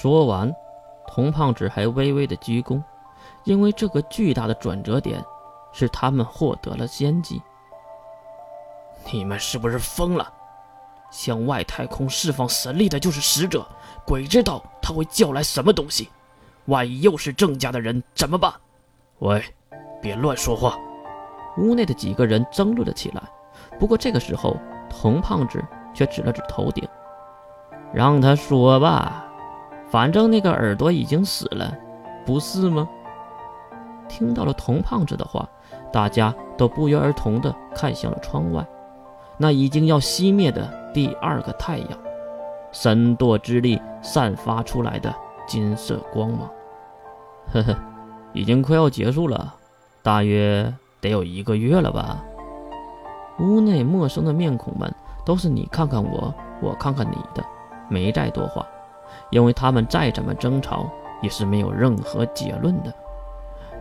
说完，童胖子还微微的鞠躬，因为这个巨大的转折点，是他们获得了先机。你们是不是疯了？向外太空释放神力的就是使者，鬼知道他会叫来什么东西。万一又是郑家的人怎么办？喂，别乱说话！屋内的几个人争论了起来。不过这个时候，童胖子却指了指头顶，让他说吧，反正那个耳朵已经死了，不是吗？听到了童胖子的话，大家都不约而同地看向了窗外，那已经要熄灭的第二个太阳，神舵之力散发出来的金色光芒。呵呵，已经快要结束了，大约得有一个月了吧。屋内陌生的面孔们都是你看看我，我看看你的，没再多话，因为他们再怎么争吵也是没有任何结论的。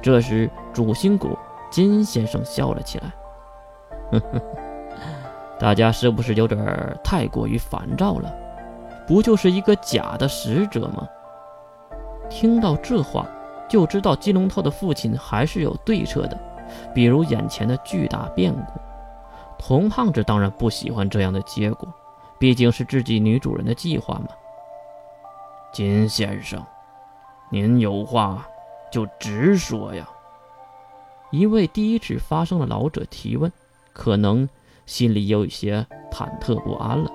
这时，主心骨金先生笑了起来：“，大家是不是有点太过于烦躁了？不就是一个假的使者吗？”听到这话。就知道金龙头的父亲还是有对策的，比如眼前的巨大变故。童胖子当然不喜欢这样的结果，毕竟是自己女主人的计划嘛。金先生，您有话就直说呀。一位第一次发声的老者提问，可能心里有一些忐忑不安了。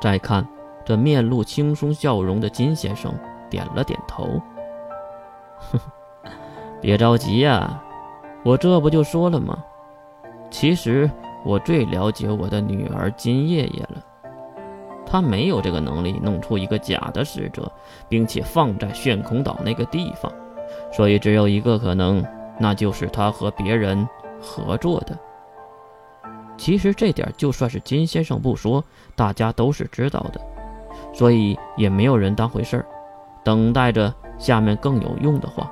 再看这面露轻松笑容的金先生，点了点头。哼，别着急呀，我这不就说了吗？其实我最了解我的女儿金叶叶了，他没有这个能力弄出一个假的使者，并且放在炫空岛那个地方，所以只有一个可能，那就是他和别人合作的。其实这点就算是金先生不说，大家都是知道的，所以也没有人当回事儿，等待着。下面更有用的话，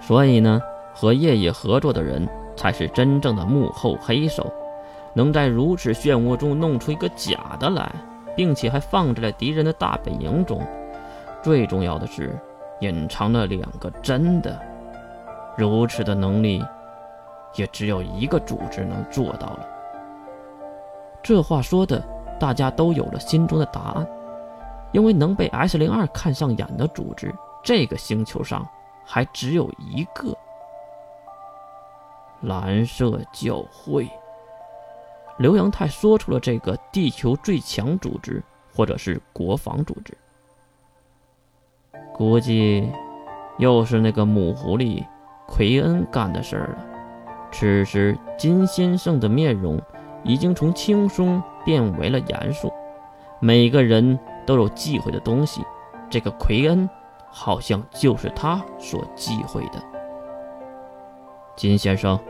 所以呢，和叶叶合作的人才是真正的幕后黑手，能在如此漩涡中弄出一个假的来，并且还放置在敌人的大本营中。最重要的是，隐藏了两个真的。如此的能力，也只有一个组织能做到了。这话说的，大家都有了心中的答案，因为能被 S 零二看上眼的组织。这个星球上还只有一个蓝色教会。刘阳泰说出了这个地球最强组织，或者是国防组织。估计又是那个母狐狸奎恩干的事儿了。此时，金先生的面容已经从轻松变为了严肃。每个人都有忌讳的东西，这个奎恩。好像就是他所忌讳的，金先生。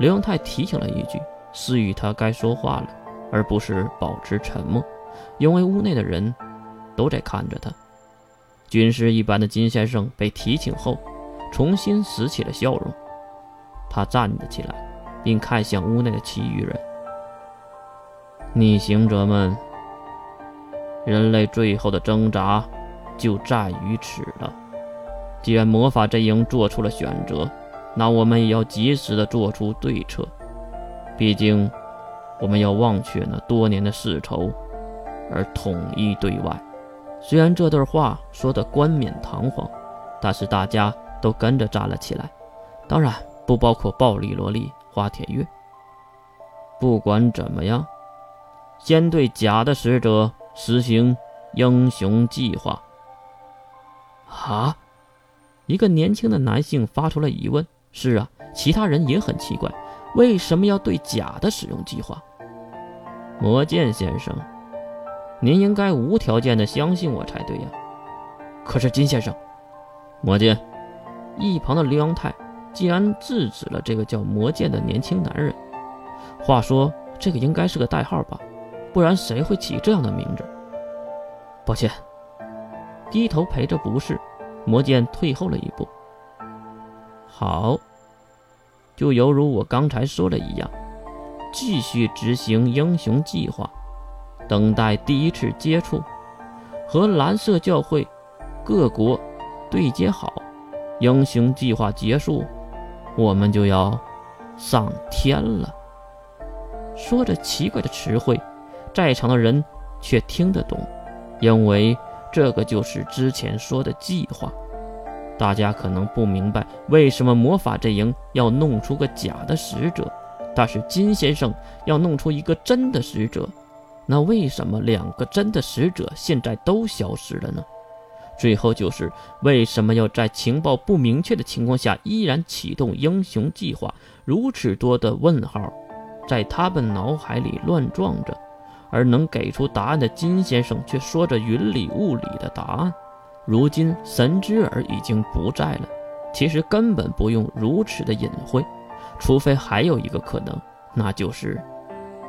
刘永泰提醒了一句，示意他该说话了，而不是保持沉默，因为屋内的人都在看着他。军师一般的金先生被提醒后，重新拾起了笑容。他站了起来，并看向屋内的其余人：“逆行者们，人类最后的挣扎。”就在于此了。既然魔法阵营做出了选择，那我们也要及时的做出对策。毕竟，我们要忘却那多年的世仇，而统一对外。虽然这段话说的冠冕堂皇，但是大家都跟着站了起来。当然，不包括暴力萝莉花田月。不管怎么样，先对假的使者实行英雄计划。啊！一个年轻的男性发出了疑问。是啊，其他人也很奇怪，为什么要对假的使用计划？魔剑先生，您应该无条件的相信我才对呀。可是金先生，魔剑一旁的刘阳泰竟然制止了这个叫魔剑的年轻男人。话说，这个应该是个代号吧？不然谁会起这样的名字？抱歉。低头陪着不是，魔剑退后了一步。好，就犹如我刚才说的一样，继续执行英雄计划，等待第一次接触，和蓝色教会各国对接好，英雄计划结束，我们就要上天了。说着奇怪的词汇，在场的人却听得懂，因为这个就是之前说的计划。大家可能不明白为什么魔法阵营要弄出个假的使者，但是金先生要弄出一个真的使者。那为什么两个真的使者现在都消失了呢？最后就是为什么要在情报不明确的情况下依然启动英雄计划？如此多的问号，在他们脑海里乱撞着，而能给出答案的金先生却说着云里雾里的答案。如今神之耳已经不在了，其实根本不用如此的隐晦，除非还有一个可能，那就是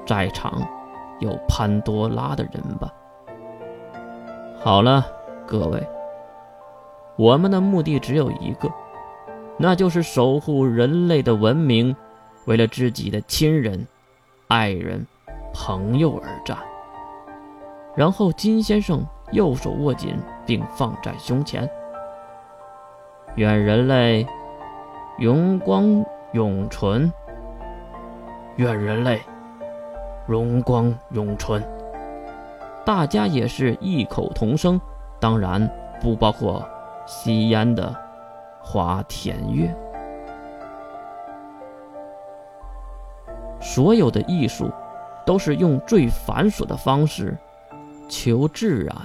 在场。有潘多拉的人吧。好了，各位，我们的目的只有一个，那就是守护人类的文明，为了自己的亲人、爱人、朋友而战。然后金先生右手握紧，并放在胸前。愿人类荣光永存。愿人类。荣光永存，大家也是异口同声，当然不包括吸烟的花田月。所有的艺术，都是用最繁琐的方式求自然。